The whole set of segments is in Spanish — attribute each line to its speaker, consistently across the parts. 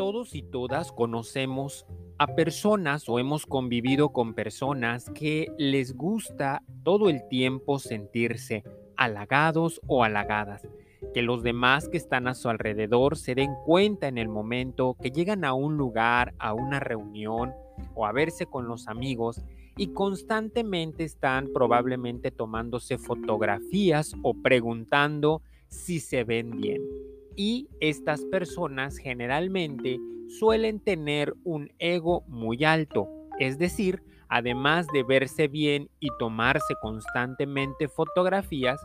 Speaker 1: Todos y todas conocemos a personas o hemos convivido con personas que les gusta todo el tiempo sentirse halagados o halagadas, que los demás que están a su alrededor se den cuenta en el momento que llegan a un lugar, a una reunión o a verse con los amigos y constantemente están probablemente tomándose fotografías o preguntando si se ven bien y estas personas generalmente suelen tener un ego muy alto, es decir, además de verse bien y tomarse constantemente fotografías,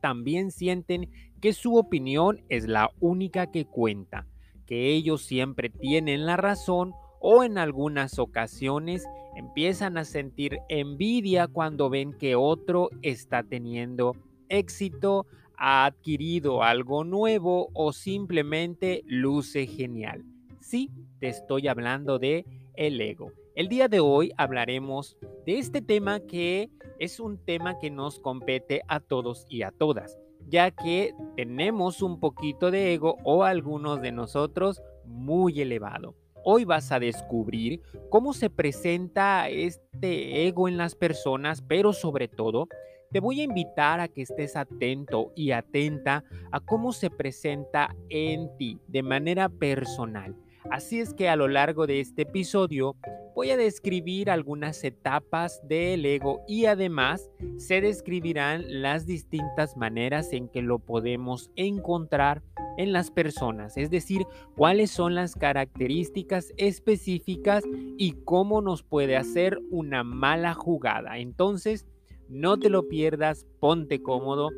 Speaker 1: también sienten que su opinión es la única que cuenta, que ellos siempre tienen la razón o en algunas ocasiones empiezan a sentir envidia cuando ven que otro está teniendo éxito, ha adquirido algo nuevo o simplemente luce genial. Sí, te estoy hablando de el ego. El día de hoy hablaremos de este tema que es un tema que nos compete a todos y a todas, ya que tenemos un poquito de ego o algunos de nosotros muy elevado. Hoy vas a descubrir cómo se presenta este ego en las personas, pero sobre todo te voy a invitar a que estés atento y atenta a cómo se presenta en ti de manera personal. Así es que a lo largo de este episodio voy a describir algunas etapas del ego y además se describirán las distintas maneras en que lo podemos encontrar en las personas, es decir, cuáles son las características específicas y cómo nos puede hacer una mala jugada. Entonces, no te lo pierdas, ponte cómodo.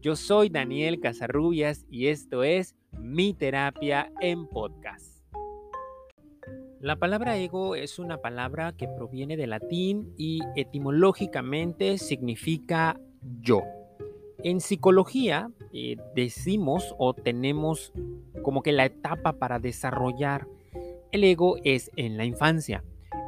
Speaker 1: Yo soy Daniel Casarrubias y esto es Mi Terapia en Podcast. La palabra ego es una palabra que proviene del latín y etimológicamente significa yo. En psicología eh, decimos o tenemos como que la etapa para desarrollar el ego es en la infancia.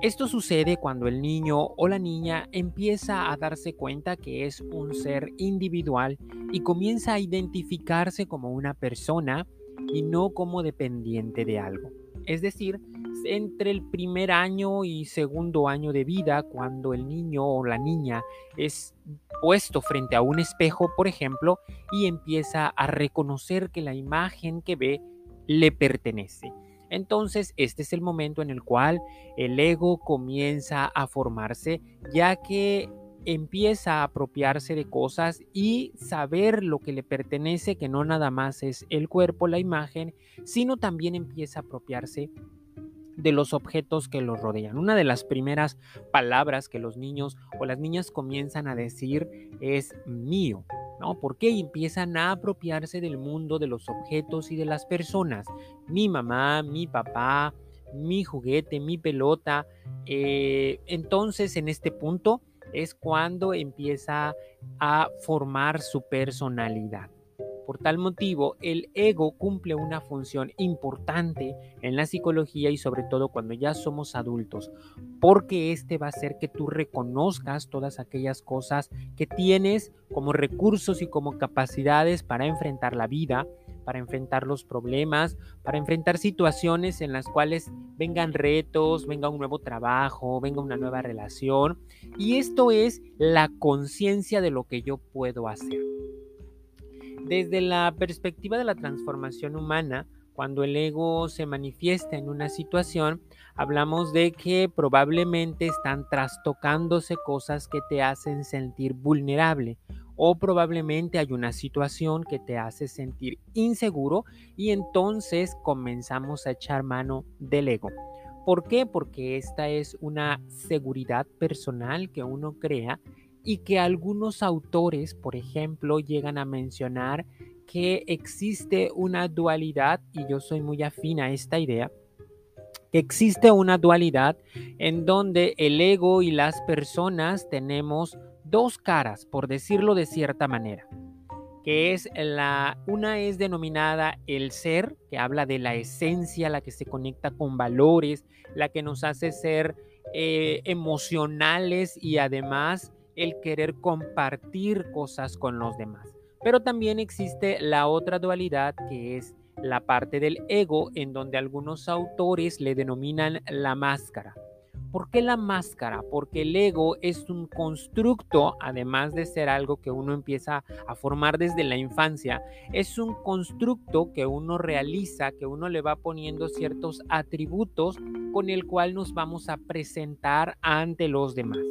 Speaker 1: Esto sucede cuando el niño o la niña empieza a darse cuenta que es un ser individual y comienza a identificarse como una persona y no como dependiente de algo. Es decir, entre el primer año y segundo año de vida, cuando el niño o la niña es puesto frente a un espejo, por ejemplo, y empieza a reconocer que la imagen que ve le pertenece. Entonces, este es el momento en el cual el ego comienza a formarse, ya que empieza a apropiarse de cosas y saber lo que le pertenece, que no nada más es el cuerpo, la imagen, sino también empieza a apropiarse de los objetos que los rodean. Una de las primeras palabras que los niños o las niñas comienzan a decir es mío. ¿no? Porque empiezan a apropiarse del mundo, de los objetos y de las personas. Mi mamá, mi papá, mi juguete, mi pelota. Eh, entonces, en este punto es cuando empieza a formar su personalidad. Por tal motivo, el ego cumple una función importante en la psicología y sobre todo cuando ya somos adultos, porque este va a hacer que tú reconozcas todas aquellas cosas que tienes como recursos y como capacidades para enfrentar la vida, para enfrentar los problemas, para enfrentar situaciones en las cuales vengan retos, venga un nuevo trabajo, venga una nueva relación. Y esto es la conciencia de lo que yo puedo hacer. Desde la perspectiva de la transformación humana, cuando el ego se manifiesta en una situación, hablamos de que probablemente están trastocándose cosas que te hacen sentir vulnerable o probablemente hay una situación que te hace sentir inseguro y entonces comenzamos a echar mano del ego. ¿Por qué? Porque esta es una seguridad personal que uno crea y que algunos autores, por ejemplo, llegan a mencionar que existe una dualidad, y yo soy muy afín a esta idea, que existe una dualidad en donde el ego y las personas tenemos dos caras, por decirlo de cierta manera, que es la, una es denominada el ser, que habla de la esencia, la que se conecta con valores, la que nos hace ser eh, emocionales y además el querer compartir cosas con los demás. Pero también existe la otra dualidad que es la parte del ego en donde algunos autores le denominan la máscara. ¿Por qué la máscara? Porque el ego es un constructo, además de ser algo que uno empieza a formar desde la infancia, es un constructo que uno realiza, que uno le va poniendo ciertos atributos con el cual nos vamos a presentar ante los demás.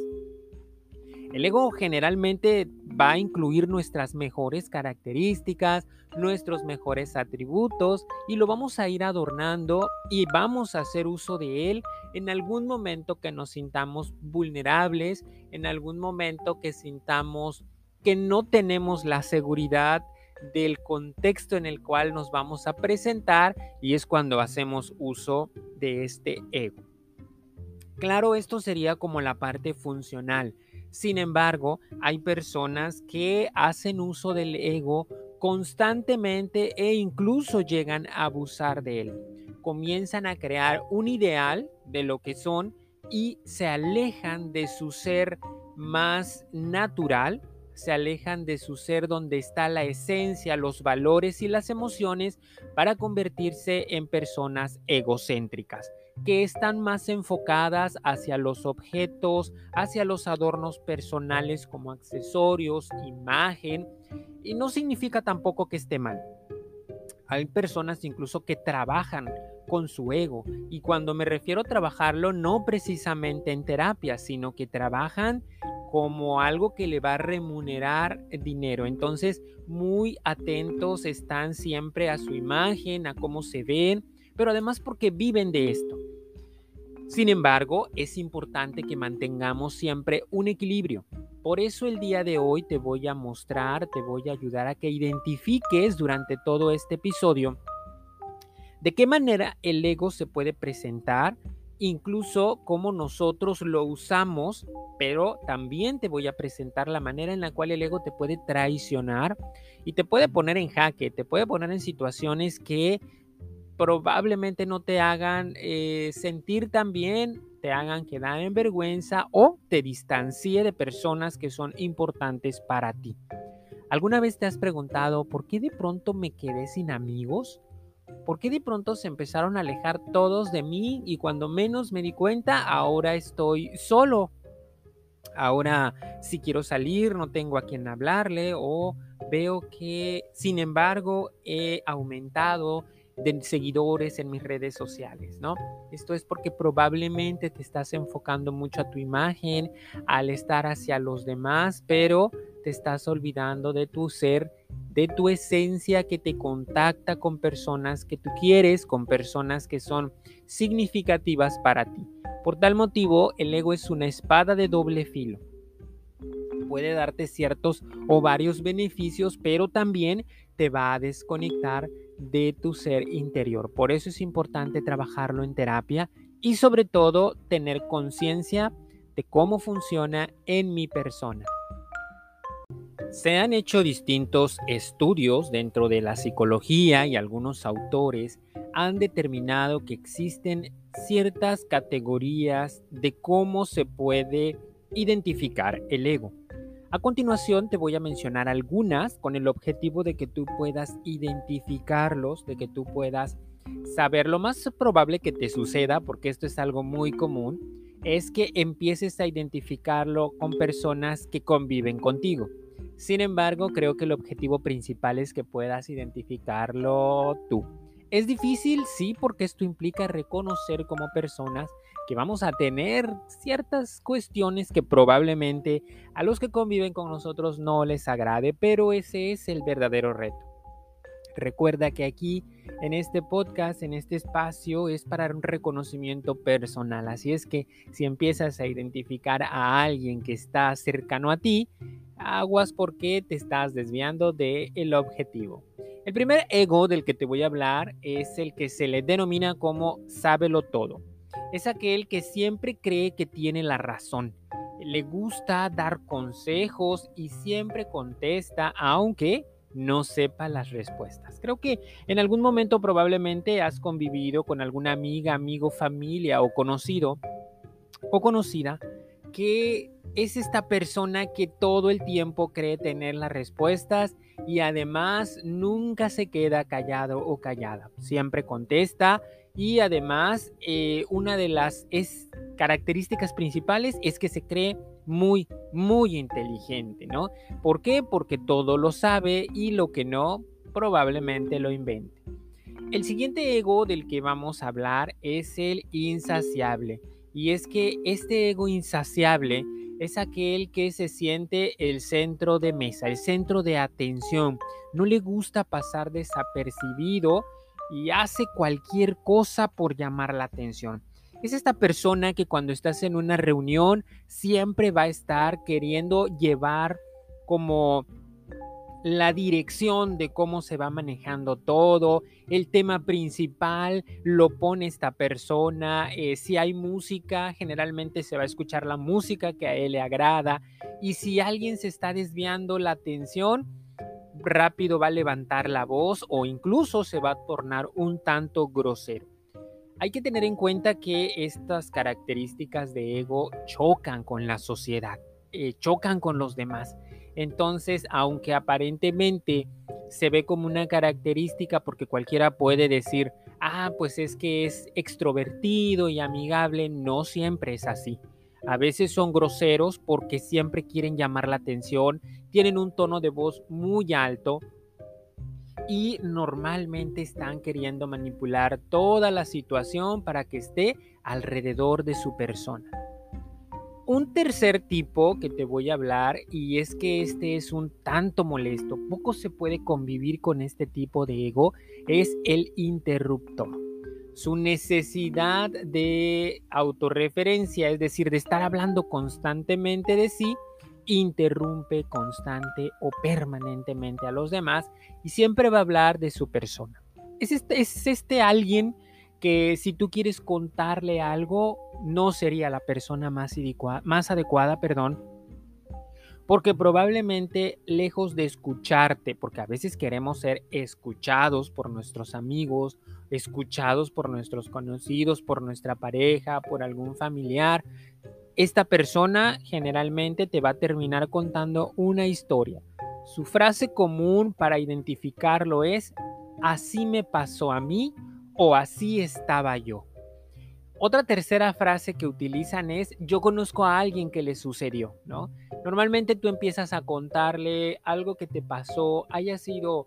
Speaker 1: El ego generalmente va a incluir nuestras mejores características, nuestros mejores atributos y lo vamos a ir adornando y vamos a hacer uso de él en algún momento que nos sintamos vulnerables, en algún momento que sintamos que no tenemos la seguridad del contexto en el cual nos vamos a presentar y es cuando hacemos uso de este ego. Claro, esto sería como la parte funcional. Sin embargo, hay personas que hacen uso del ego constantemente e incluso llegan a abusar de él. Comienzan a crear un ideal de lo que son y se alejan de su ser más natural, se alejan de su ser donde está la esencia, los valores y las emociones para convertirse en personas egocéntricas que están más enfocadas hacia los objetos, hacia los adornos personales como accesorios, imagen, y no significa tampoco que esté mal. Hay personas incluso que trabajan con su ego y cuando me refiero a trabajarlo no precisamente en terapia, sino que trabajan como algo que le va a remunerar dinero. Entonces, muy atentos están siempre a su imagen, a cómo se ven, pero además porque viven de esto. Sin embargo, es importante que mantengamos siempre un equilibrio. Por eso el día de hoy te voy a mostrar, te voy a ayudar a que identifiques durante todo este episodio de qué manera el ego se puede presentar, incluso cómo nosotros lo usamos, pero también te voy a presentar la manera en la cual el ego te puede traicionar y te puede poner en jaque, te puede poner en situaciones que probablemente no te hagan eh, sentir tan bien, te hagan quedar en vergüenza o te distancie de personas que son importantes para ti. ¿Alguna vez te has preguntado por qué de pronto me quedé sin amigos? ¿Por qué de pronto se empezaron a alejar todos de mí y cuando menos me di cuenta, ahora estoy solo? Ahora si quiero salir no tengo a quien hablarle o veo que sin embargo he aumentado de seguidores en mis redes sociales, ¿no? Esto es porque probablemente te estás enfocando mucho a tu imagen, al estar hacia los demás, pero te estás olvidando de tu ser, de tu esencia que te contacta con personas que tú quieres, con personas que son significativas para ti. Por tal motivo, el ego es una espada de doble filo puede darte ciertos o varios beneficios, pero también te va a desconectar de tu ser interior. Por eso es importante trabajarlo en terapia y sobre todo tener conciencia de cómo funciona en mi persona. Se han hecho distintos estudios dentro de la psicología y algunos autores han determinado que existen ciertas categorías de cómo se puede identificar el ego. A continuación te voy a mencionar algunas con el objetivo de que tú puedas identificarlos, de que tú puedas saber. Lo más probable que te suceda, porque esto es algo muy común, es que empieces a identificarlo con personas que conviven contigo. Sin embargo, creo que el objetivo principal es que puedas identificarlo tú. Es difícil, sí, porque esto implica reconocer como personas que vamos a tener ciertas cuestiones que probablemente a los que conviven con nosotros no les agrade, pero ese es el verdadero reto. Recuerda que aquí en este podcast, en este espacio, es para un reconocimiento personal. Así es que si empiezas a identificar a alguien que está cercano a ti, aguas porque te estás desviando del el objetivo. El primer ego del que te voy a hablar es el que se le denomina como sábelo todo es aquel que siempre cree que tiene la razón. Le gusta dar consejos y siempre contesta, aunque no sepa las respuestas. Creo que en algún momento probablemente has convivido con alguna amiga, amigo, familia o conocido o conocida que es esta persona que todo el tiempo cree tener las respuestas y además nunca se queda callado o callada. Siempre contesta y además eh, una de las características principales es que se cree muy, muy inteligente, ¿no? ¿Por qué? Porque todo lo sabe y lo que no, probablemente lo invente. El siguiente ego del que vamos a hablar es el insaciable. Y es que este ego insaciable es aquel que se siente el centro de mesa, el centro de atención. No le gusta pasar desapercibido y hace cualquier cosa por llamar la atención. Es esta persona que cuando estás en una reunión siempre va a estar queriendo llevar como la dirección de cómo se va manejando todo, el tema principal lo pone esta persona, eh, si hay música, generalmente se va a escuchar la música que a él le agrada y si alguien se está desviando la atención, rápido va a levantar la voz o incluso se va a tornar un tanto grosero. Hay que tener en cuenta que estas características de ego chocan con la sociedad, eh, chocan con los demás. Entonces, aunque aparentemente se ve como una característica porque cualquiera puede decir, ah, pues es que es extrovertido y amigable, no siempre es así. A veces son groseros porque siempre quieren llamar la atención, tienen un tono de voz muy alto y normalmente están queriendo manipular toda la situación para que esté alrededor de su persona. Un tercer tipo que te voy a hablar y es que este es un tanto molesto, poco se puede convivir con este tipo de ego, es el interruptor. Su necesidad de autorreferencia, es decir, de estar hablando constantemente de sí, interrumpe constante o permanentemente a los demás y siempre va a hablar de su persona. Es este, es este alguien que si tú quieres contarle algo, no sería la persona más, más adecuada, perdón, porque probablemente lejos de escucharte, porque a veces queremos ser escuchados por nuestros amigos, escuchados por nuestros conocidos, por nuestra pareja, por algún familiar, esta persona generalmente te va a terminar contando una historia. Su frase común para identificarlo es, así me pasó a mí o así estaba yo. Otra tercera frase que utilizan es yo conozco a alguien que le sucedió, ¿no? Normalmente tú empiezas a contarle algo que te pasó, haya sido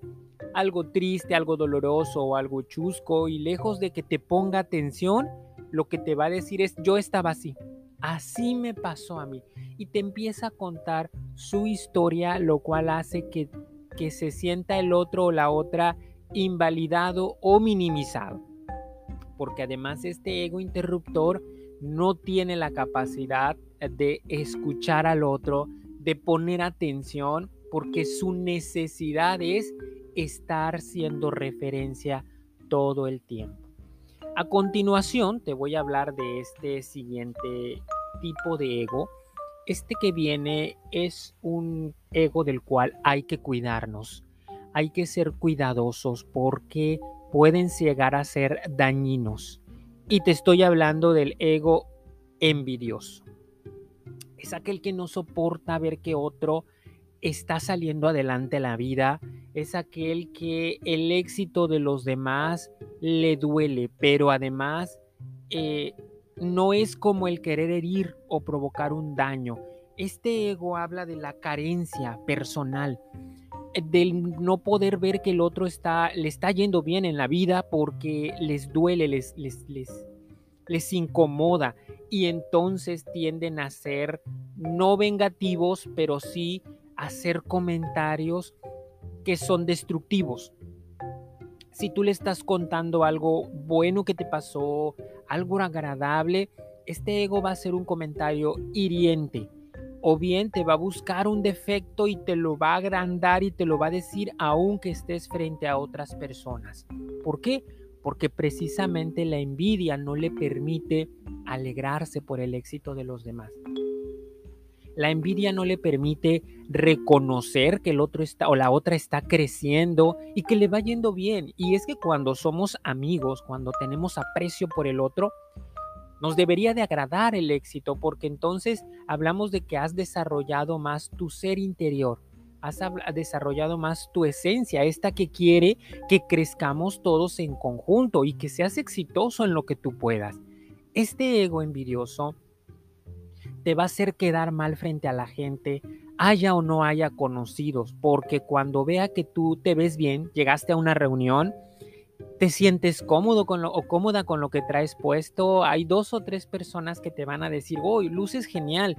Speaker 1: algo triste, algo doloroso o algo chusco y lejos de que te ponga atención, lo que te va a decir es yo estaba así, así me pasó a mí y te empieza a contar su historia, lo cual hace que, que se sienta el otro o la otra invalidado o minimizado. Porque además este ego interruptor no tiene la capacidad de escuchar al otro, de poner atención, porque su necesidad es estar siendo referencia todo el tiempo. A continuación te voy a hablar de este siguiente tipo de ego. Este que viene es un ego del cual hay que cuidarnos hay que ser cuidadosos porque pueden llegar a ser dañinos. Y te estoy hablando del ego envidioso. Es aquel que no soporta ver que otro está saliendo adelante en la vida. Es aquel que el éxito de los demás le duele, pero además eh, no es como el querer herir o provocar un daño. Este ego habla de la carencia personal del no poder ver que el otro está, le está yendo bien en la vida porque les duele, les, les, les, les incomoda y entonces tienden a ser no vengativos, pero sí hacer comentarios que son destructivos. Si tú le estás contando algo bueno que te pasó, algo agradable, este ego va a ser un comentario hiriente o bien te va a buscar un defecto y te lo va a agrandar y te lo va a decir aunque estés frente a otras personas. ¿Por qué? Porque precisamente la envidia no le permite alegrarse por el éxito de los demás. La envidia no le permite reconocer que el otro está o la otra está creciendo y que le va yendo bien. Y es que cuando somos amigos, cuando tenemos aprecio por el otro, Nos debería de agradar el éxito porque entonces hablamos de que has desarrollado más tu ser interior, has desarrollado más tu esencia, esta que quiere que crezcamos todos en conjunto y que seas exitoso en lo que tú puedas. Este ego envidioso te va a hacer quedar mal frente a la gente, haya o no haya conocidos, porque cuando vea que tú te ves bien, llegaste a una reunión, te sientes cómodo con lo, o cómoda con lo que traes puesto, hay dos o tres personas que te van a decir, oh, luces genial.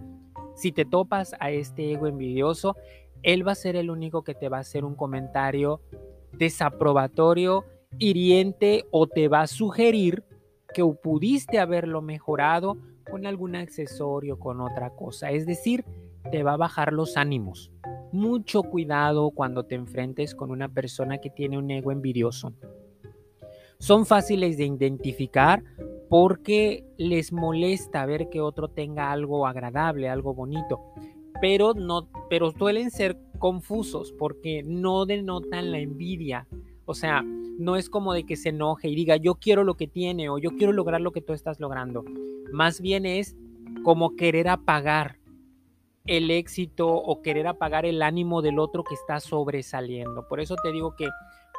Speaker 1: Si te topas a este ego envidioso, él va a ser el único que te va a hacer un comentario desaprobatorio, hiriente o te va a sugerir que pudiste haberlo mejorado con algún accesorio, con otra cosa. Es decir, te va a bajar los ánimos. Mucho cuidado cuando te enfrentes con una persona que tiene un ego envidioso. Son fáciles de identificar porque les molesta ver que otro tenga algo agradable, algo bonito, pero no pero suelen ser confusos porque no denotan la envidia. O sea, no es como de que se enoje y diga, "Yo quiero lo que tiene" o "Yo quiero lograr lo que tú estás logrando". Más bien es como querer apagar el éxito o querer apagar el ánimo del otro que está sobresaliendo. Por eso te digo que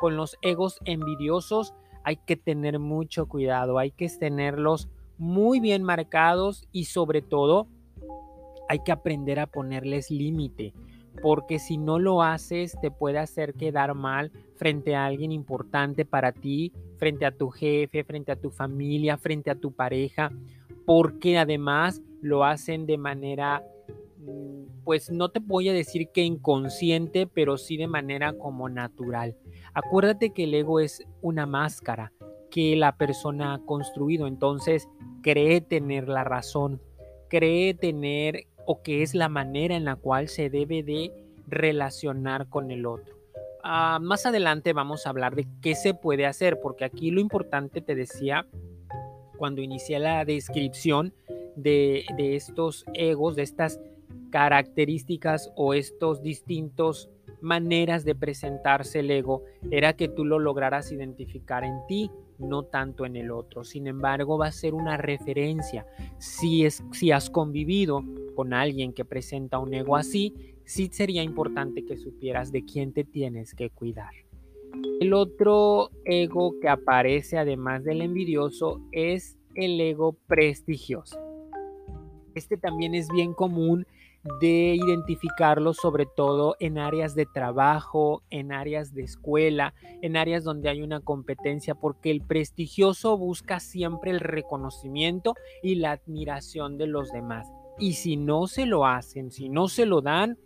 Speaker 1: con los egos envidiosos hay que tener mucho cuidado, hay que tenerlos muy bien marcados y sobre todo hay que aprender a ponerles límite, porque si no lo haces te puede hacer quedar mal frente a alguien importante para ti, frente a tu jefe, frente a tu familia, frente a tu pareja, porque además lo hacen de manera mm, pues no te voy a decir que inconsciente, pero sí de manera como natural. Acuérdate que el ego es una máscara que la persona ha construido, entonces cree tener la razón, cree tener o que es la manera en la cual se debe de relacionar con el otro. Ah, más adelante vamos a hablar de qué se puede hacer, porque aquí lo importante te decía cuando inicié la descripción de, de estos egos, de estas características o estos distintos maneras de presentarse el ego era que tú lo lograras identificar en ti, no tanto en el otro. Sin embargo, va a ser una referencia. Si, es, si has convivido con alguien que presenta un ego así, sí sería importante que supieras de quién te tienes que cuidar. El otro ego que aparece además del envidioso es el ego prestigioso. Este también es bien común de identificarlo sobre todo en áreas de trabajo, en áreas de escuela, en áreas donde hay una competencia, porque el prestigioso busca siempre el reconocimiento y la admiración de los demás. Y si no se lo hacen, si no se lo dan,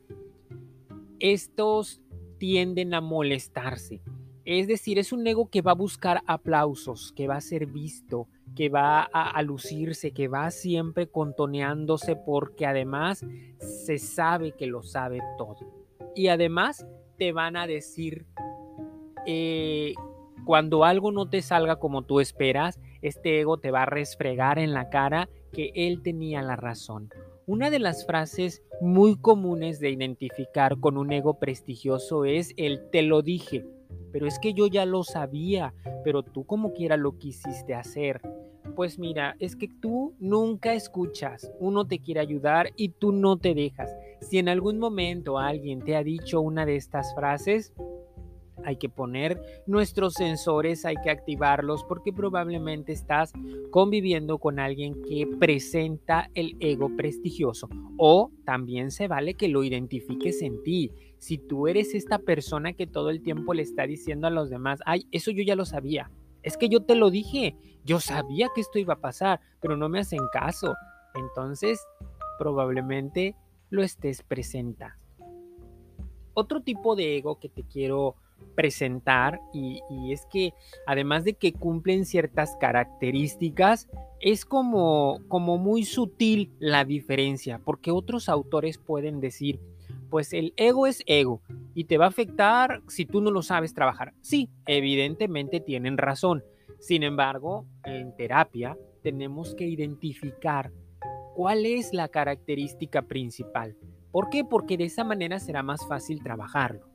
Speaker 1: estos tienden a molestarse. Es decir, es un ego que va a buscar aplausos, que va a ser visto, que va a, lucirse, que va siempre contoneándose porque además se sabe que lo sabe todo. Y además te van a decir, eh, cuando algo no te salga como tú esperas, este ego te va a resfregar en la cara que él tenía la razón. Una de las frases muy comunes de identificar con un ego prestigioso es el te lo dije, pero es que yo ya lo sabía, pero tú como quiera lo quisiste hacer. Pues mira, es que tú nunca escuchas, uno te quiere ayudar y tú no te dejas. Si en algún momento alguien te ha dicho una de estas frases, hay que poner nuestros sensores, hay que activarlos porque probablemente estás conviviendo con alguien que presenta el ego prestigioso o también se vale que lo identifiques en ti. Si tú eres esta persona que todo el tiempo le está diciendo a los demás, ay, eso yo ya lo sabía, es que yo te lo dije, yo sabía que esto iba a pasar, pero no me hacen caso. Entonces, probablemente lo estés presenta. Otro tipo de ego que te quiero presentar y, y, es que además de que cumplen ciertas características, es como, como muy sutil la diferencia, porque otros autores pueden decir, pues el ego es ego y te va a afectar si tú no lo sabes trabajar. Sí, evidentemente tienen razón. Sin embargo, en terapia tenemos que identificar cuál es la característica principal. ¿Por qué? Porque de esa manera será más fácil trabajarlo.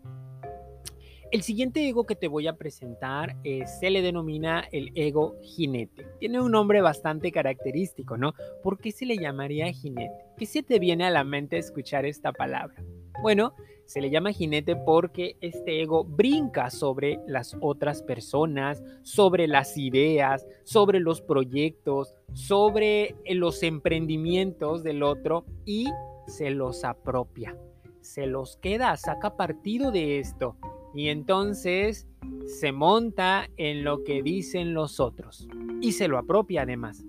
Speaker 1: El siguiente ego que te voy a presentar eh, se le denomina el ego jinete. Tiene un nombre bastante característico, ¿no? ¿Por qué se le llamaría jinete? ¿Qué se te viene a la mente escuchar esta palabra? Bueno, se le llama jinete porque este ego brinca sobre las otras personas, sobre las ideas, sobre los proyectos, sobre los emprendimientos del otro y se los apropia, se los queda, saca partido de esto y entonces se monta en lo que dicen los otros y se lo apropia además.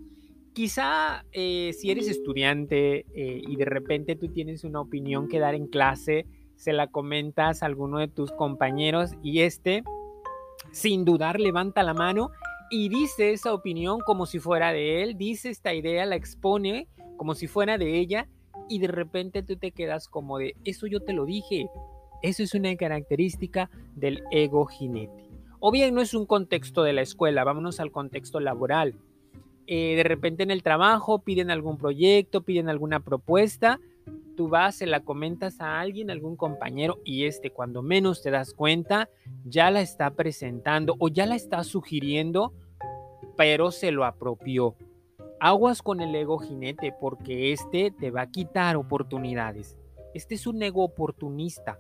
Speaker 1: Quizá eh, si eres estudiante eh, y de repente tú tienes una opinión que dar en clase, se la comentas a alguno de tus compañeros y este, sin dudar, levanta la mano y dice esa opinión como si fuera de él, dice esta idea, la expone como si fuera de ella y de repente tú te quedas como de, eso yo te lo dije, eso es una característica del ego jinete. O bien no es un contexto de la escuela, vámonos al contexto laboral. Eh, de repente en el trabajo piden algún proyecto, piden alguna propuesta, tú vas, se la comentas a alguien, algún compañero, y este cuando menos te das cuenta, ya la está presentando o ya la está sugiriendo, pero se lo apropió. Aguas con el ego jinete porque este te va a quitar oportunidades. Este es un ego oportunista,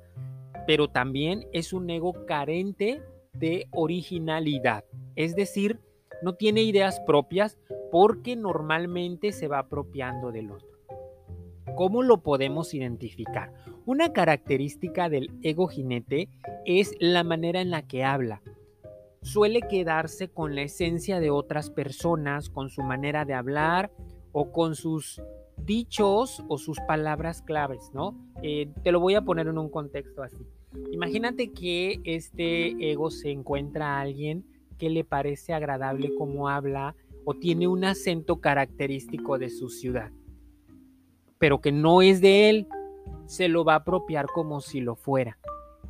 Speaker 1: pero también es un ego carente de originalidad. Es decir, no tiene ideas propias porque normalmente se va apropiando del otro. ¿Cómo lo podemos identificar? Una característica del ego jinete es la manera en la que habla. Suele quedarse con la esencia de otras personas, con su manera de hablar o con sus dichos o sus palabras claves, ¿no? Eh, te lo voy a poner en un contexto así. Imagínate que este ego se encuentra a alguien que le parece agradable como habla o tiene un acento característico de su ciudad, pero que no es de él, se lo va a apropiar como si lo fuera.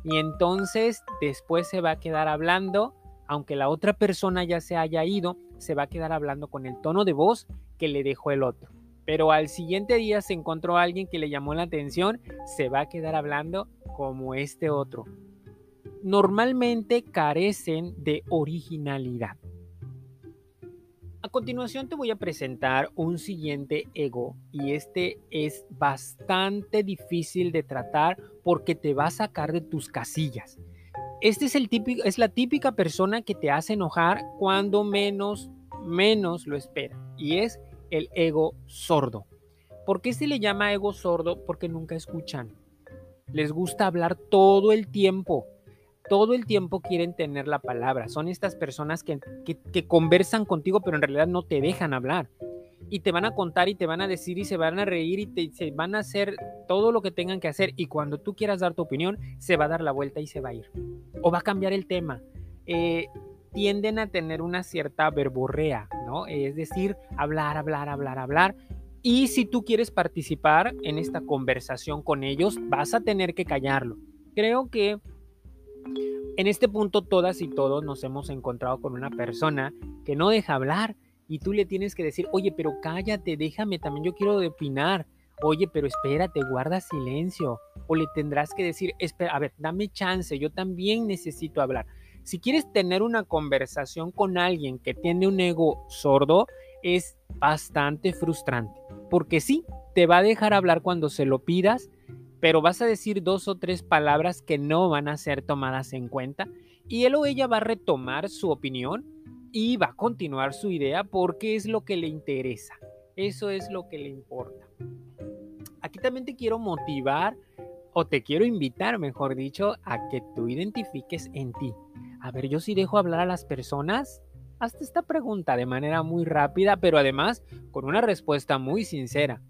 Speaker 1: Y entonces después se va a quedar hablando, aunque la otra persona ya se haya ido, se va a quedar hablando con el tono de voz que le dejó el otro pero al siguiente día se encontró alguien que le llamó la atención, se va a quedar hablando como este otro. Normalmente carecen de originalidad. A continuación te voy a presentar un siguiente ego y este es bastante difícil de tratar porque te va a sacar de tus casillas. Este es, el típico, es la típica persona que te hace enojar cuando menos, menos lo espera y es el ego sordo. ¿Por qué se le llama ego sordo? Porque nunca escuchan. Les gusta hablar todo el tiempo. Todo el tiempo quieren tener la palabra. Son estas personas que, conversan contigo, pero en realidad no te dejan hablar. Y te van a contar y te van a decir y se van a reír y te, se van a hacer todo lo que tengan que hacer. Y cuando tú quieras dar tu opinión, se va a dar la vuelta y se va a ir. O va a cambiar el tema. Eh, tienden a tener una cierta verborrea, ¿no? Es decir, hablar, hablar, hablar, hablar. Y si tú quieres participar en esta conversación con ellos, vas a tener que callarlo. Creo que en este punto todas y todos nos hemos encontrado con una persona que no deja hablar y tú le tienes que decir, oye, pero cállate, déjame, también yo quiero opinar. Oye, pero espérate, guarda silencio. O le tendrás que decir, espera, a ver, dame chance, yo también necesito hablar. Si quieres tener una conversación con alguien que tiene un ego sordo, es bastante frustrante, porque sí, te va a dejar hablar cuando se lo pidas, pero vas a decir dos o tres palabras que no van a ser tomadas en cuenta y él o ella va a retomar su opinión y va a continuar su idea porque es lo que le interesa. Eso es lo que le importa. Aquí también te quiero motivar o te quiero invitar, mejor dicho, a que tú identifiques en ti a ver, yo sí dejo hablar a las personas. Hazte esta pregunta de manera muy rápida, pero además con una respuesta muy sincera.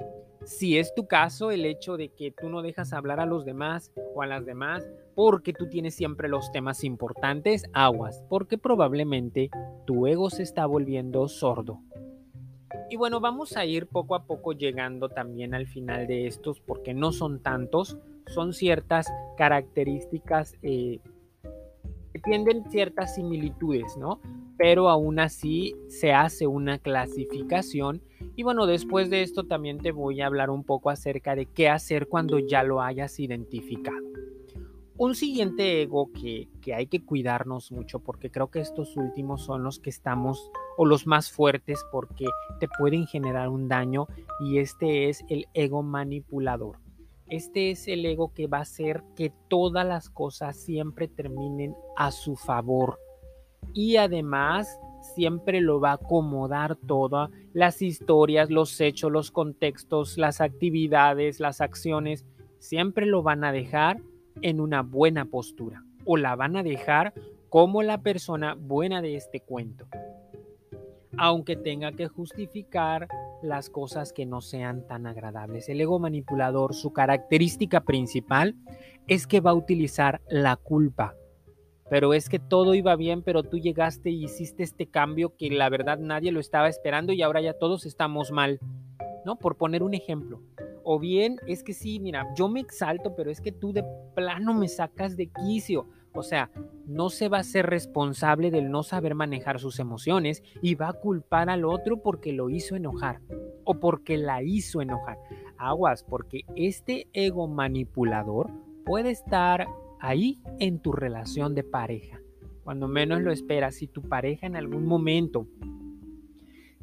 Speaker 1: Si es tu caso el hecho de que tú no dejas hablar a los demás o a las demás porque tú tienes siempre los temas importantes, aguas, porque probablemente tu ego se está volviendo sordo. Y bueno, vamos a ir poco a poco llegando también al final de estos porque no son tantos, son ciertas características eh, tienden ciertas similitudes, ¿no? Pero aún así se hace una clasificación. Y bueno, después de esto también te voy a hablar un poco acerca de qué hacer cuando ya lo hayas identificado. Un siguiente ego que, que, hay que cuidarnos mucho porque creo que estos últimos son los que estamos o los más fuertes porque te pueden generar un daño y este es el ego manipulador. Este es el ego que va a hacer que todas las cosas siempre terminen a su favor y además siempre lo va a acomodar todas las historias, los hechos, los contextos, las actividades, las acciones, siempre lo van a dejar en una buena postura o la van a dejar como la persona buena de este cuento. Aunque tenga que justificar las cosas que no sean tan agradables. El ego manipulador, su característica principal es que va a utilizar la culpa pero es que todo iba bien, pero tú llegaste y hiciste este cambio que la verdad nadie lo estaba esperando y ahora ya todos estamos mal, ¿no? Por poner un ejemplo. O bien es que sí, mira, yo me exalto, pero es que tú de plano me sacas de quicio. O sea, no se va a ser responsable del no saber manejar sus emociones y va a culpar al otro porque lo hizo enojar o porque la hizo enojar. Aguas, porque este ego manipulador puede estar ahí en tu relación de pareja. Cuando menos lo esperas, si tu pareja en algún momento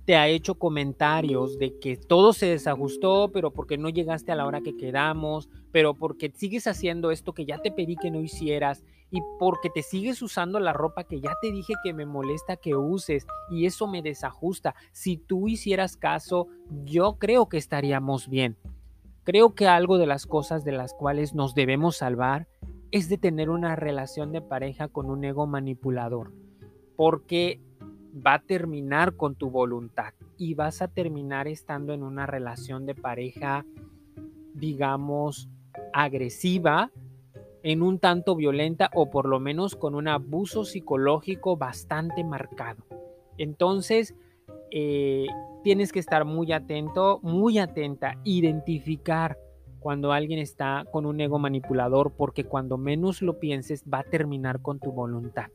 Speaker 1: te ha hecho comentarios de que todo se desajustó, pero porque no llegaste a la hora que quedamos, pero porque sigues haciendo esto que ya te pedí que no hicieras y porque te sigues usando la ropa que ya te dije que me molesta que uses y eso me desajusta. Si tú hicieras caso, yo creo que estaríamos bien. Creo que algo de las cosas de las cuales nos debemos salvar es de tener una relación de pareja con un ego manipulador, porque va a terminar con tu voluntad y vas a terminar estando en una relación de pareja, digamos, agresiva, en un tanto violenta o por lo menos con un abuso psicológico bastante marcado. Entonces, eh, tienes que estar muy atento, muy atenta, identificar cuando alguien está con un ego manipulador, porque cuando menos lo pienses va a terminar con tu voluntad.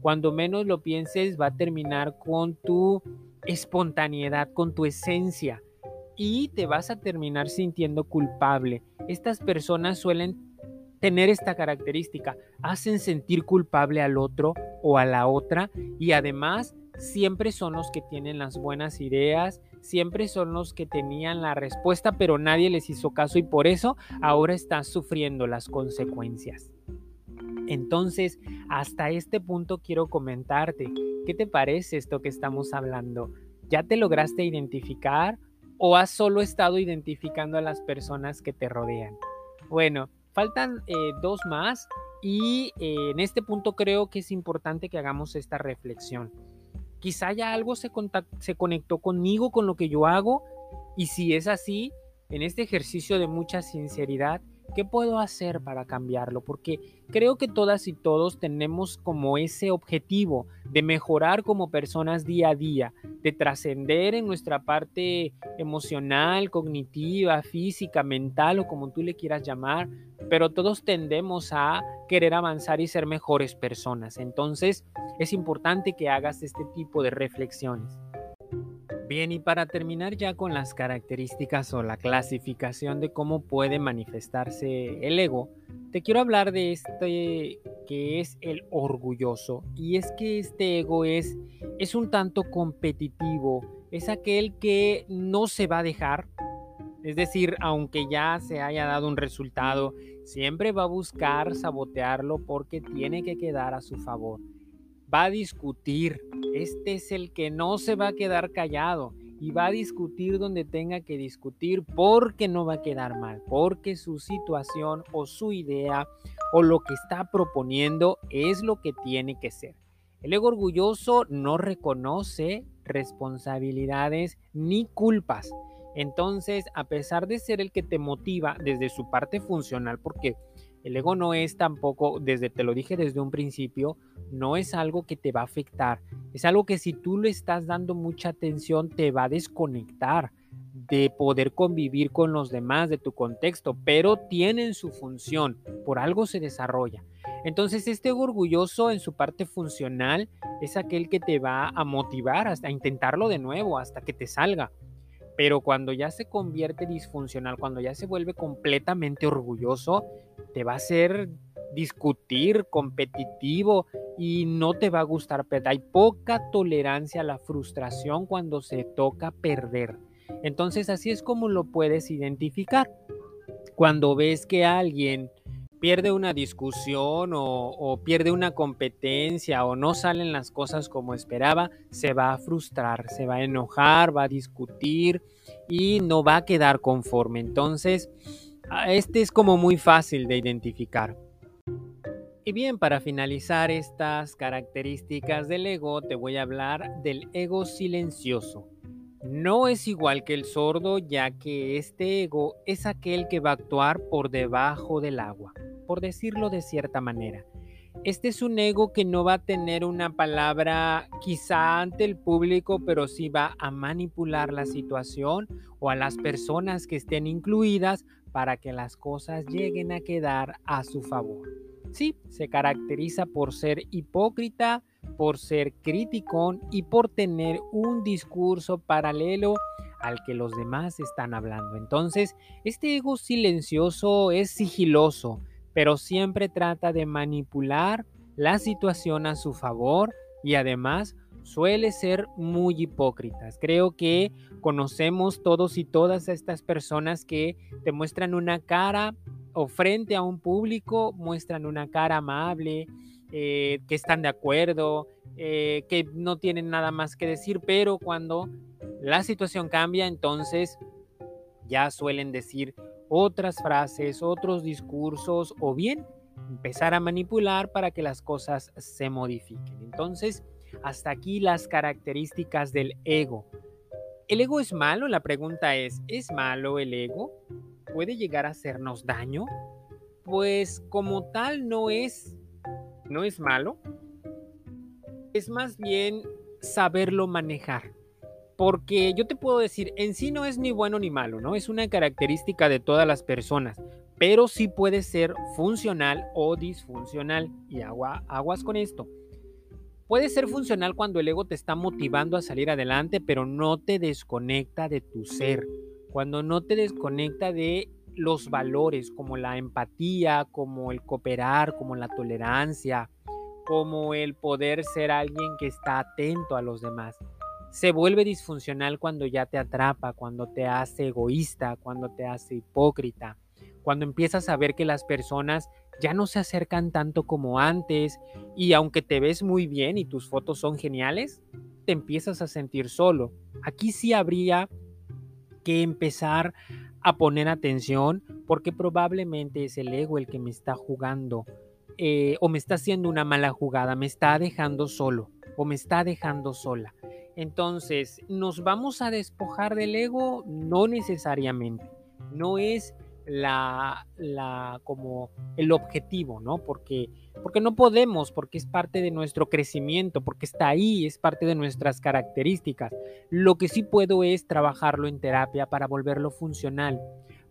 Speaker 1: Cuando menos lo pienses va a terminar con tu espontaneidad, con tu esencia y te vas a terminar sintiendo culpable. Estas personas suelen tener esta característica, hacen sentir culpable al otro o a la otra y además siempre son los que tienen las buenas ideas, siempre son los que tenían la respuesta, pero nadie les hizo caso y por eso ahora estás sufriendo las consecuencias. Entonces, hasta este punto quiero comentarte, ¿qué te parece esto que estamos hablando? ¿Ya te lograste identificar o has solo estado identificando a las personas que te rodean? Bueno, faltan eh, dos más y eh, en este punto creo que es importante que hagamos esta reflexión. Quizá ya algo se, se conectó conmigo, con lo que yo hago, y si es así, en este ejercicio de mucha sinceridad, ¿qué puedo hacer para cambiarlo? Porque creo que todas y todos tenemos como ese objetivo de mejorar como personas día a día, de trascender en nuestra parte emocional, cognitiva, física, mental o como tú le quieras llamar, pero todos tendemos a querer avanzar y ser mejores personas. Entonces es importante que hagas este tipo de reflexiones. Bien, y para terminar ya con las características o la clasificación de cómo puede manifestarse el ego, te quiero hablar de este que es el orgulloso. Y es que este ego es, es un tanto competitivo, es aquel que no se va a dejar. Es decir, aunque ya se haya dado un resultado, siempre va a buscar sabotearlo porque tiene que quedar a su favor va a discutir. Este es el que no se va a quedar callado y va a discutir donde tenga que discutir porque no va a quedar mal, porque su situación o su idea o lo que está proponiendo es lo que tiene que ser. El ego orgulloso no reconoce responsabilidades ni culpas. Entonces, a pesar de ser el que te motiva desde su parte funcional, porque el ego no es tampoco, desde te lo dije desde un principio, no es algo que te va a afectar. Es algo que si tú le estás dando mucha atención te va a desconectar de poder convivir con los demás de tu contexto, pero tienen su función, por algo se desarrolla. Entonces este ego orgulloso en su parte funcional es aquel que te va a motivar hasta intentarlo de nuevo, hasta que te salga. Pero cuando ya se convierte disfuncional, cuando ya se vuelve completamente orgulloso, te va a hacer discutir, competitivo y no te va a gustar perder. Hay poca tolerancia a la frustración cuando se toca perder. Entonces así es como lo puedes identificar. Cuando ves que alguien pierde una discusión o, pierde una competencia o no salen las cosas como esperaba, se va a frustrar, se va a enojar, va a discutir y no va a quedar conforme. Entonces, este es como muy fácil de identificar. Y bien, para finalizar estas características del ego, te voy a hablar del ego silencioso. No es igual que el sordo, ya que este ego es aquel que va a actuar por debajo del agua por decirlo de cierta manera. Este es un ego que no va a tener una palabra quizá ante el público, pero sí va a manipular la situación o a las personas que estén incluidas para que las cosas lleguen a quedar a su favor. Sí, se caracteriza por ser hipócrita, por ser crítico y por tener un discurso paralelo al que los demás están hablando. Entonces, este ego silencioso es sigiloso, pero siempre trata de manipular la situación a su favor y además suele ser muy hipócritas. Creo que conocemos todos y todas estas personas que te muestran una cara o frente a un público muestran una cara amable, eh, que están de acuerdo, eh, que no tienen nada más que decir, pero cuando la situación cambia, entonces ya suelen decir otras frases, otros discursos o bien empezar a manipular para que las cosas se modifiquen. Entonces, hasta aquí las características del ego. ¿El ego es malo? La pregunta es, ¿es malo el ego? ¿Puede llegar a hacernos daño? Pues como tal no es no es malo. Es más bien saberlo manejar porque yo te puedo decir, en sí no es ni bueno ni malo, ¿no? Es una característica de todas las personas, pero sí puede ser funcional o disfuncional. Y agua, aguas con esto. Puede ser funcional cuando el ego te está motivando a salir adelante, pero no te desconecta de tu ser. Cuando no te desconecta de los valores como la empatía, como el cooperar, como la tolerancia, como el poder ser alguien que está atento a los demás se vuelve disfuncional cuando ya te atrapa, cuando te hace egoísta, cuando te hace hipócrita, cuando empiezas a ver que las personas ya no se acercan tanto como antes y aunque te ves muy bien y tus fotos son geniales, te empiezas a sentir solo. Aquí sí habría que empezar a poner atención porque probablemente es el ego el que me está jugando eh, o me está haciendo una mala jugada, me está dejando solo o me está dejando sola. Entonces, ¿nos vamos a despojar del ego? No necesariamente. No es la, la como el objetivo, ¿no? Porque, porque no podemos, porque es parte de nuestro crecimiento, porque está ahí, es parte de nuestras características. Lo que sí puedo es trabajarlo en terapia para volverlo funcional,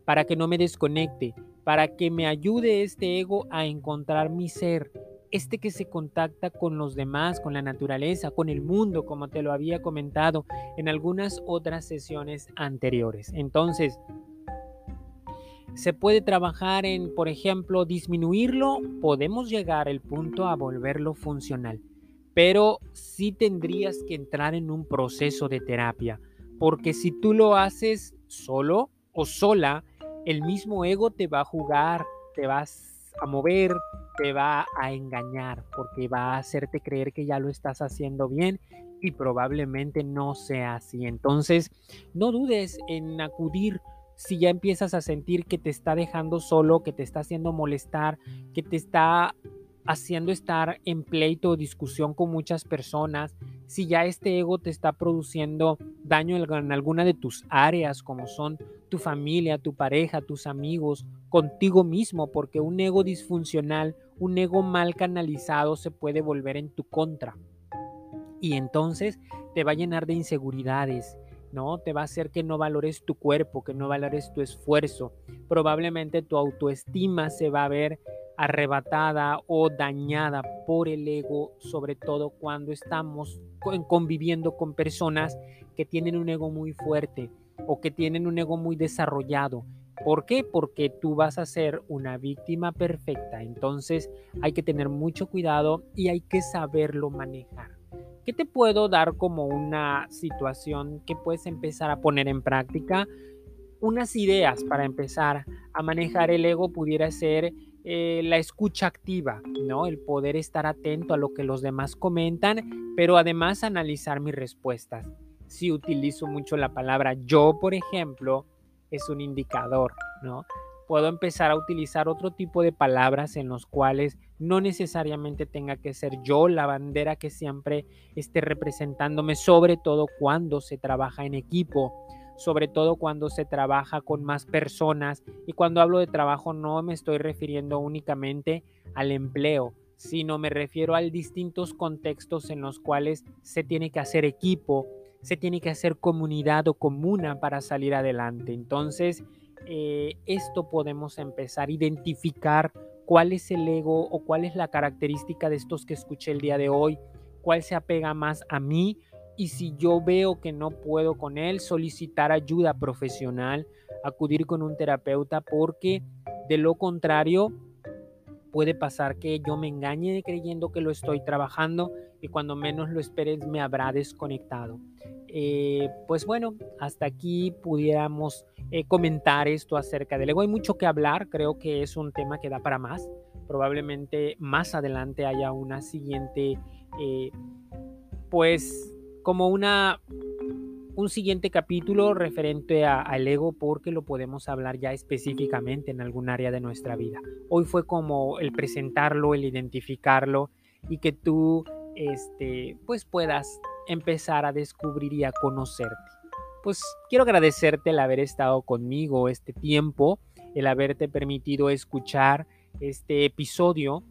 Speaker 1: para que no me desconecte, para que me ayude este ego a encontrar mi ser, este que se contacta con los demás, con la naturaleza, con el mundo, como te lo había comentado en algunas otras sesiones anteriores. Entonces, se puede trabajar en, por ejemplo, disminuirlo, podemos llegar al punto a volverlo funcional, pero sí tendrías que entrar en un proceso de terapia, porque si tú lo haces solo o sola, el mismo ego te va a jugar, te vas a mover, te va a engañar porque va a hacerte creer que ya lo estás haciendo bien y probablemente no sea así. Entonces, no dudes en acudir si ya empiezas a sentir que te está dejando solo, que te está haciendo molestar, que te está haciendo estar en pleito o discusión con muchas personas, si ya este ego te está produciendo daño en alguna de tus áreas, como son tu familia, tu pareja, tus amigos, contigo mismo, porque un ego disfuncional, un ego mal canalizado se puede volver en tu contra. Y entonces te va a llenar de inseguridades, ¿no? Te va a hacer que no valores tu cuerpo, que no valores tu esfuerzo. Probablemente tu autoestima se va a ver arrebatada o dañada por el ego, sobre todo cuando estamos conviviendo con personas que tienen un ego muy fuerte o que tienen un ego muy desarrollado. ¿Por qué? Porque tú vas a ser una víctima perfecta. Entonces hay que tener mucho cuidado y hay que saberlo manejar. ¿Qué te puedo dar como una situación que puedes empezar a poner en práctica? Unas ideas para empezar a manejar el ego pudiera ser eh, la escucha activa, ¿no? El poder estar atento a lo que los demás comentan, pero además analizar mis respuestas. Si utilizo mucho la palabra yo, por ejemplo, es un indicador, ¿no? Puedo empezar a utilizar otro tipo de palabras en los cuales no necesariamente tenga que ser yo la bandera que siempre esté representándome, sobre todo cuando se trabaja en equipo, sobre todo cuando se trabaja con más personas. Y cuando hablo de trabajo no me estoy refiriendo únicamente al empleo, sino me refiero a distintos contextos en los cuales se tiene que hacer equipo, se tiene que hacer comunidad o comuna para salir adelante. Entonces, eh, esto podemos empezar a identificar cuál es el ego o cuál es la característica de estos que escuché el día de hoy, cuál se apega más a mí y si yo veo que no puedo con él, solicitar ayuda profesional, acudir con un terapeuta porque de lo contrario puede pasar que yo me engañe creyendo que lo estoy trabajando y cuando menos lo esperes me habrá desconectado. Eh, pues bueno, hasta aquí pudiéramos eh, comentar esto acerca del ego. Hay mucho que hablar, creo que es un tema que da para más. Probablemente más adelante haya una siguiente, eh, pues como una un siguiente capítulo referente al ego porque lo podemos hablar ya específicamente en algún área de nuestra vida. Hoy fue como el presentarlo, el identificarlo y que tú este, pues puedas empezar a descubrir y a conocerte. Pues quiero agradecerte el haber estado conmigo este tiempo, el haberte permitido escuchar este episodio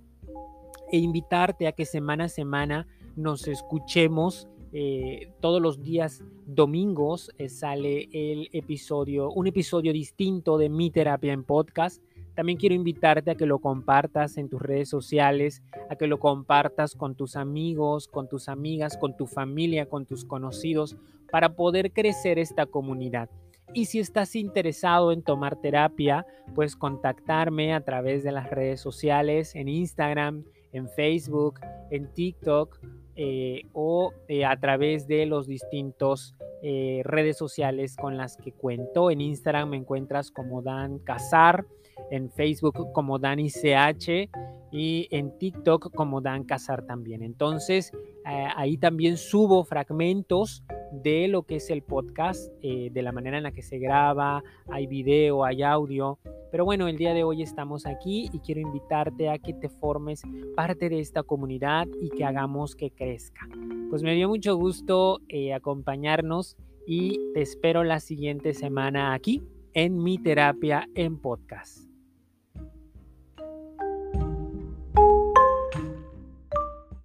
Speaker 1: e invitarte a que semana a semana nos escuchemos eh, todos los días domingos eh, sale el episodio, un episodio distinto de Mi Terapia en Podcast. También quiero invitarte a que lo compartas en tus redes sociales, a que lo compartas con tus amigos, con tus amigas, con tu familia, con tus conocidos, para poder crecer esta comunidad. Y si estás interesado en tomar terapia, pues contactarme a través de las redes sociales, en Instagram, en Facebook, en TikTok eh, o eh, a través de los distintos eh, redes sociales con las que cuento. En Instagram me encuentras como Dan Casar, en Facebook como Dani CH y en TikTok como Dan Casar también. Entonces ahí también subo fragmentos de lo que es el podcast, eh, de la manera en la que se graba, hay video, hay audio. Pero bueno, el día de hoy estamos aquí y quiero invitarte a que te formes parte de esta comunidad y que hagamos que crezca. Pues me dio mucho gusto eh, acompañarnos y te espero la siguiente semana aquí en mi terapia en podcast.